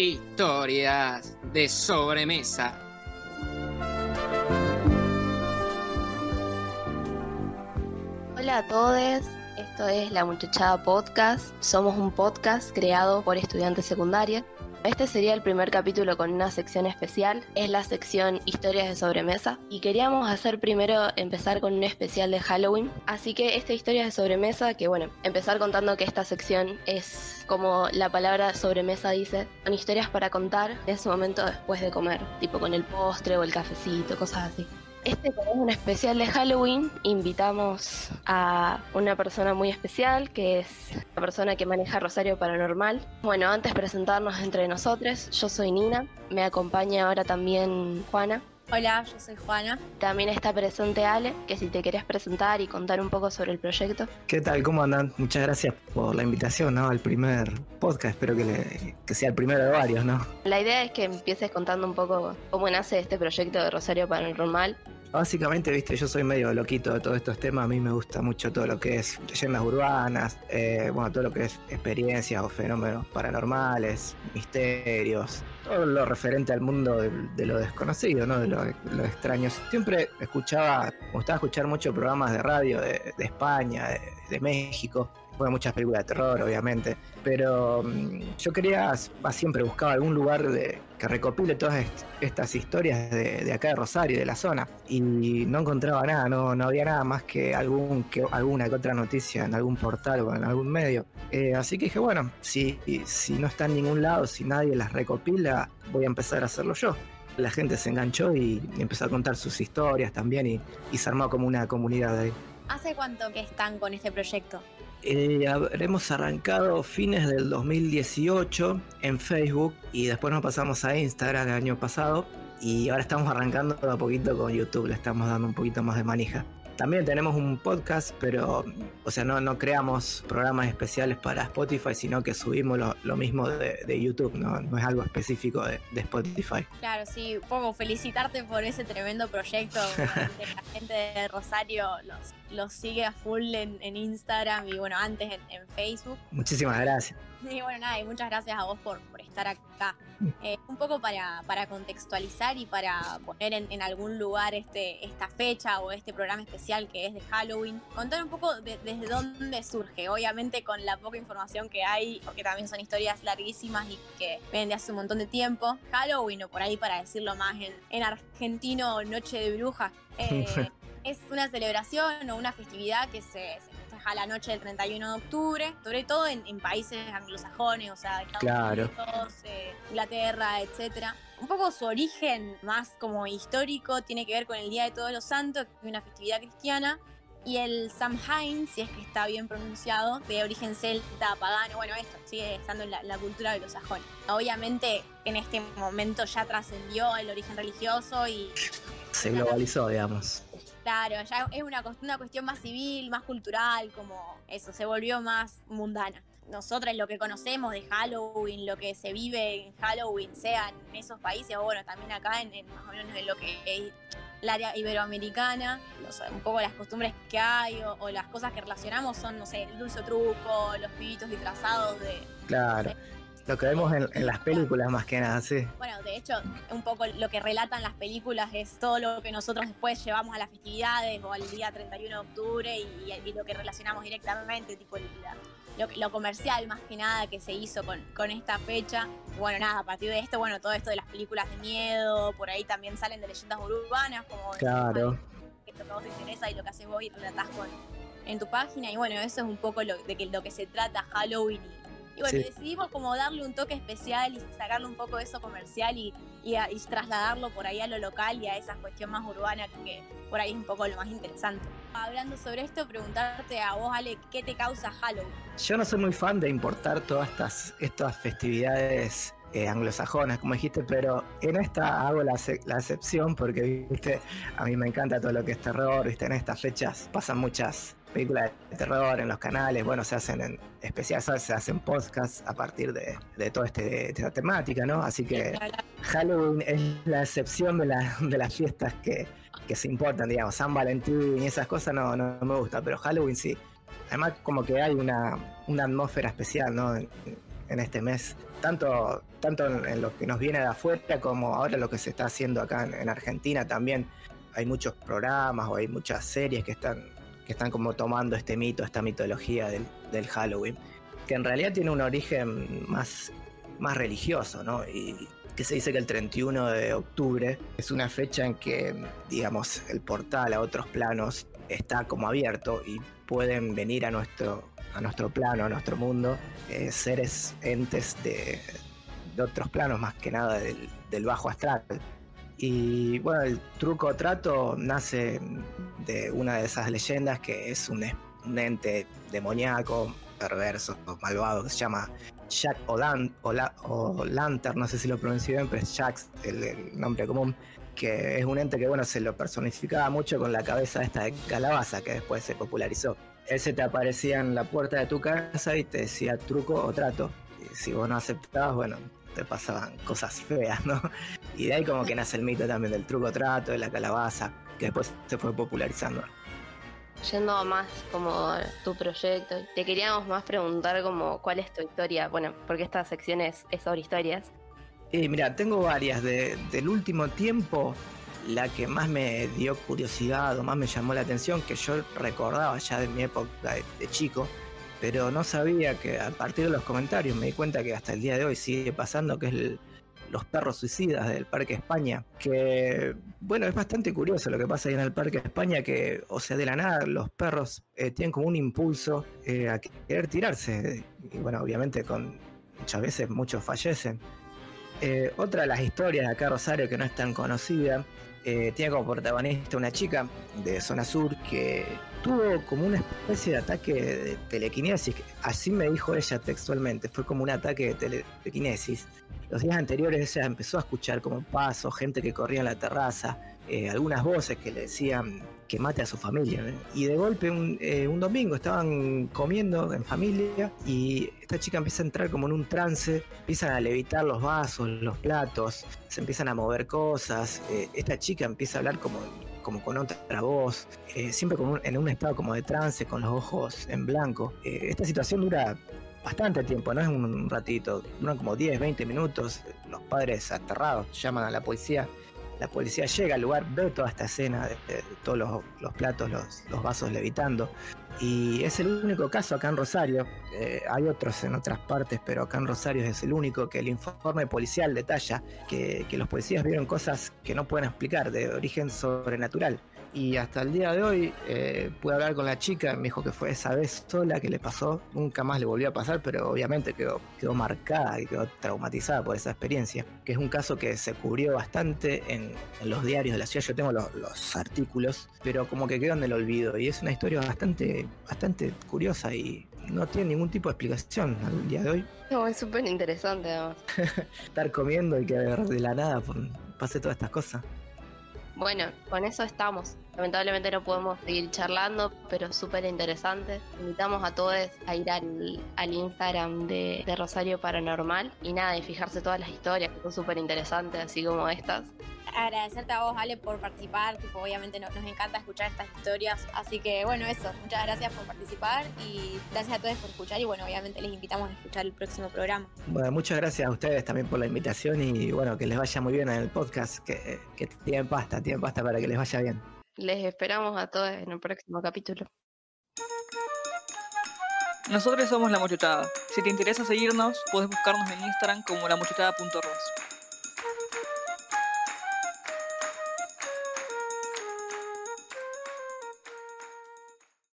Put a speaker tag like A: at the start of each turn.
A: Historias de sobremesa.
B: Hola a todos, esto es La Muchachada Podcast. Somos un podcast creado por estudiantes secundarios. Este sería el primer capítulo con una sección especial, es la sección Historias de sobremesa. Y queríamos hacer primero empezar con un especial de Halloween, así que esta historia de sobremesa, que bueno, empezar contando que esta sección es como la palabra sobremesa dice, son historias para contar en ese momento después de comer, tipo con el postre o el cafecito, cosas así. Este es un especial de Halloween, invitamos a una persona muy especial, que es la persona que maneja Rosario Paranormal. Bueno, antes de presentarnos entre nosotros, yo soy Nina, me acompaña ahora también Juana.
C: Hola, yo soy Juana.
B: También está presente Ale, que si te querés presentar y contar un poco sobre el proyecto.
D: ¿Qué tal? ¿Cómo andan? Muchas gracias por la invitación ¿no? al primer podcast. Espero que, le- que sea el primero de varios, ¿no?
B: La idea es que empieces contando un poco cómo nace este proyecto de Rosario Paranormal.
D: Básicamente, viste, yo soy medio loquito de todos estos temas. A mí me gusta mucho todo lo que es leyendas urbanas, eh, bueno, todo lo que es experiencias o fenómenos paranormales, misterios, todo lo referente al mundo de, lo desconocido, ¿no? De lo, extraño. Siempre escuchaba, me gustaba escuchar muchos programas de radio de, de España, de México. Bueno, muchas películas de terror, obviamente. Pero mm, yo quería, va, siempre buscaba algún lugar de, que recopile todas est- estas historias de, de acá de Rosario, de la zona. Y no encontraba nada, no, no había nada más que, algún, que alguna que otra noticia en algún portal o en algún medio. Eh, así que dije, bueno, si, si no está en ningún lado, si nadie las recopila, voy a empezar a hacerlo yo. La gente se enganchó y, empezó a contar sus historias también y, se armó como una comunidad ahí.
C: ¿Hace cuánto que están con este proyecto?
D: Eh, habremos arrancado fines del 2018 en Facebook y después nos pasamos a Instagram el año pasado y ahora estamos arrancando a poquito con YouTube, le estamos dando un poquito más de manija. También tenemos un podcast, pero, o sea, no, no creamos programas especiales para Spotify, sino que subimos lo, lo mismo de, de YouTube, ¿no? no es algo específico de, de Spotify.
C: Claro, sí, poco felicitarte por ese tremendo proyecto. La gente de Rosario los, los sigue a full en, en Instagram y bueno, antes en, en Facebook.
D: Muchísimas gracias.
C: Y bueno, nada, y muchas gracias a vos por, por estar acá. Eh, un poco para, para contextualizar y para poner en, en algún lugar este, esta fecha o este programa especial que es de Halloween. Contar un poco de- desde dónde surge, obviamente con la poca información que hay, porque también son historias larguísimas y que vienen de hace un montón de tiempo. Halloween, o por ahí para decirlo más en, en argentino, Noche de Brujas. eh, es una celebración o una festividad que se, se festeja la noche del 31 de octubre, sobre todo en, en países anglosajones, o sea, Estados
D: Claro.
C: Unidos, eh, Inglaterra, etcétera. Un poco su origen más como histórico tiene que ver con el Día de Todos los Santos, que es una festividad cristiana, y el Samhain, si es que está bien pronunciado, de origen celta, pagano, bueno, esto sigue estando en la, la cultura de los sajones. Obviamente en este momento ya trascendió el origen religioso y
D: Se globalizó, digamos.
C: Claro, ya es una, una cuestión más civil, más cultural, como eso, se volvió más mundana. Nosotros lo que conocemos de Halloween, lo que se vive en Halloween, sea en esos países o bueno, también acá en, en más o menos en lo que es el área iberoamericana, no sé, un poco las costumbres que hay o, o las cosas que relacionamos son, no sé, el dulce truco, los pibitos disfrazados de,
D: Claro. Lo que vemos en, en las películas más que nada, sí.
C: Bueno, de hecho, un poco lo que relatan las películas es todo lo que nosotros después llevamos a las festividades o al día 31 de octubre y, y lo que relacionamos directamente, tipo el- la- lo, lo comercial más que nada que se hizo con, con esta fecha. Bueno, nada, a partir de esto, bueno, todo esto de las películas de miedo, por ahí también salen de leyendas urbanas, como
D: Claro.
C: esto que vos te interesa y lo que haces vos y relatás con, en tu página. Y bueno, eso es un poco lo, de que, lo que se trata Halloween. Y, bueno,
D: Sí.
C: decidimos como darle un toque especial y sacarle un poco de eso comercial y, y, a- y trasladarlo por ahí a lo local y a esa cuestión más urbana que por ahí es un poco lo más interesante. Hablando sobre esto, preguntarte a vos, Ale, ¿qué te causa Halloween?
D: Yo no soy muy fan de importar todas estas, estas festividades eh, anglosajonas, como dijiste, pero en esta hago la, la excepción porque, viste, a mí me encanta todo lo que es terror, viste, en estas fechas pasan muchas películas de terror en los canales, bueno, se hacen en especial, se hacen podcasts a partir de, de toda este, esta temática, ¿no? Así que Halloween es la excepción de, la- de las fiestas que, que se importan, digamos, San Valentín y esas cosas no, no, me gusta, pero Halloween sí. Además como que hay una, una atmósfera especial, ¿no? En este mes, tanto, tanto en, lo que nos viene de afuera como ahora lo que se está haciendo acá en, Argentina también. Hay muchos programas o hay muchas series que están, que están como tomando este mito, esta mitología del, Halloween, que en realidad tiene un origen más, más religioso, ¿no? Y, que se dice que el 31 de octubre es una fecha en que, digamos, el portal a otros planos está como abierto y pueden venir a nuestro, a nuestro plano, a nuestro mundo, eh, seres, entes de, otros planos, más que nada del, bajo astral. Y bueno, el truco trato nace de una de esas leyendas que es un, ente demoníaco, perverso, malvado, que se llama Jack o, Lantern, no sé si lo pronuncio bien, pero es Jack el nombre común que es un ente que bueno se lo personificaba mucho con la cabeza esta de calabaza que después se popularizó. Él te aparecía en la puerta de tu casa y te decía truco o trato. Y si vos no aceptabas, bueno, te pasaban cosas feas, ¿no? Y de ahí como que nace el mito también del truco trato, de la calabaza, que después se fue popularizando.
B: Yendo más como tu proyecto, te queríamos más preguntar como cuál es tu historia, bueno, porque esta sección es sobre historias,
D: eh, mira, tengo varias. del último tiempo, la que más me dio curiosidad o más me llamó la atención, que yo recordaba ya de mi época de, chico, pero no sabía que a partir de los comentarios me di cuenta que hasta el día de hoy sigue pasando, que es los perros suicidas del Parque España, que bueno, es bastante curioso lo que pasa ahí en el Parque España, que, o sea, de la nada los perros eh, tienen como un impulso eh, a querer tirarse, y bueno, obviamente con muchas veces muchos fallecen. Eh, otra de las historias de acá Rosario que no es tan conocida, tiene como protagonista una chica de zona sur que tuvo como una especie de ataque de telequinesis, así me dijo ella textualmente, fue como un ataque de telequinesis. Los días anteriores ella empezó a escuchar como pasos, gente que corría en la terraza, eh, algunas voces que le decían que mate a su familia. Y de golpe eh, un, domingo estaban comiendo en familia y esta chica empieza a entrar como en un trance, empiezan a levitar los vasos, los platos, se empiezan a mover cosas, eh, esta chica empieza a hablar como, como con otra voz, eh, siempre como en un estado como de trance, con los ojos en blanco. esta situación dura bastante tiempo, no es un ratito, duran como 10, 20 minutos, los padres aterrados llaman a la policía la policía llega al lugar, ve toda esta escena todos los, platos, los, vasos levitando. Y es el único caso acá en Rosario. Eh, hay otros en otras partes, pero acá en Rosario es el único que el informe policial detalla que los policías vieron cosas que no pueden explicar, de origen sobrenatural y hasta el día de hoy eh, pude hablar con la chica, me dijo que fue esa vez sola que le pasó, nunca más le volvió a pasar, pero obviamente quedó, quedó marcada y quedó traumatizada por esa experiencia, que es un caso que se cubrió bastante en, los diarios de la ciudad, yo tengo los, artículos, pero como que quedó en el olvido y es una historia bastante, bastante curiosa y no tiene ningún tipo de explicación al día de hoy.
B: No, es súper interesante además.
D: Estar comiendo y que de la nada pase todas estas cosas.
B: Bueno, con eso estamos. Lamentablemente no podemos seguir charlando, pero súper interesante. Invitamos a todos a ir al, Instagram de, de, Rosario Paranormal y nada, y fijarse todas las historias que son súper interesantes, así como estas
C: agradecerte a vos, Ale, por participar. Tipo, obviamente nos, encanta escuchar estas historias. Así que, bueno, eso. Muchas gracias por participar y gracias a todos por escuchar. Y, bueno, obviamente les invitamos a escuchar el próximo programa.
D: Bueno, muchas gracias a ustedes también por la invitación y, bueno, que les vaya muy bien en el podcast. Que, que tienen pasta, tienen pasta para que les vaya bien.
B: Les esperamos a todos en el próximo capítulo.
E: Nosotros somos La Mochutada. Si te interesa seguirnos, puedes buscarnos en Instagram como lamochutada.ros.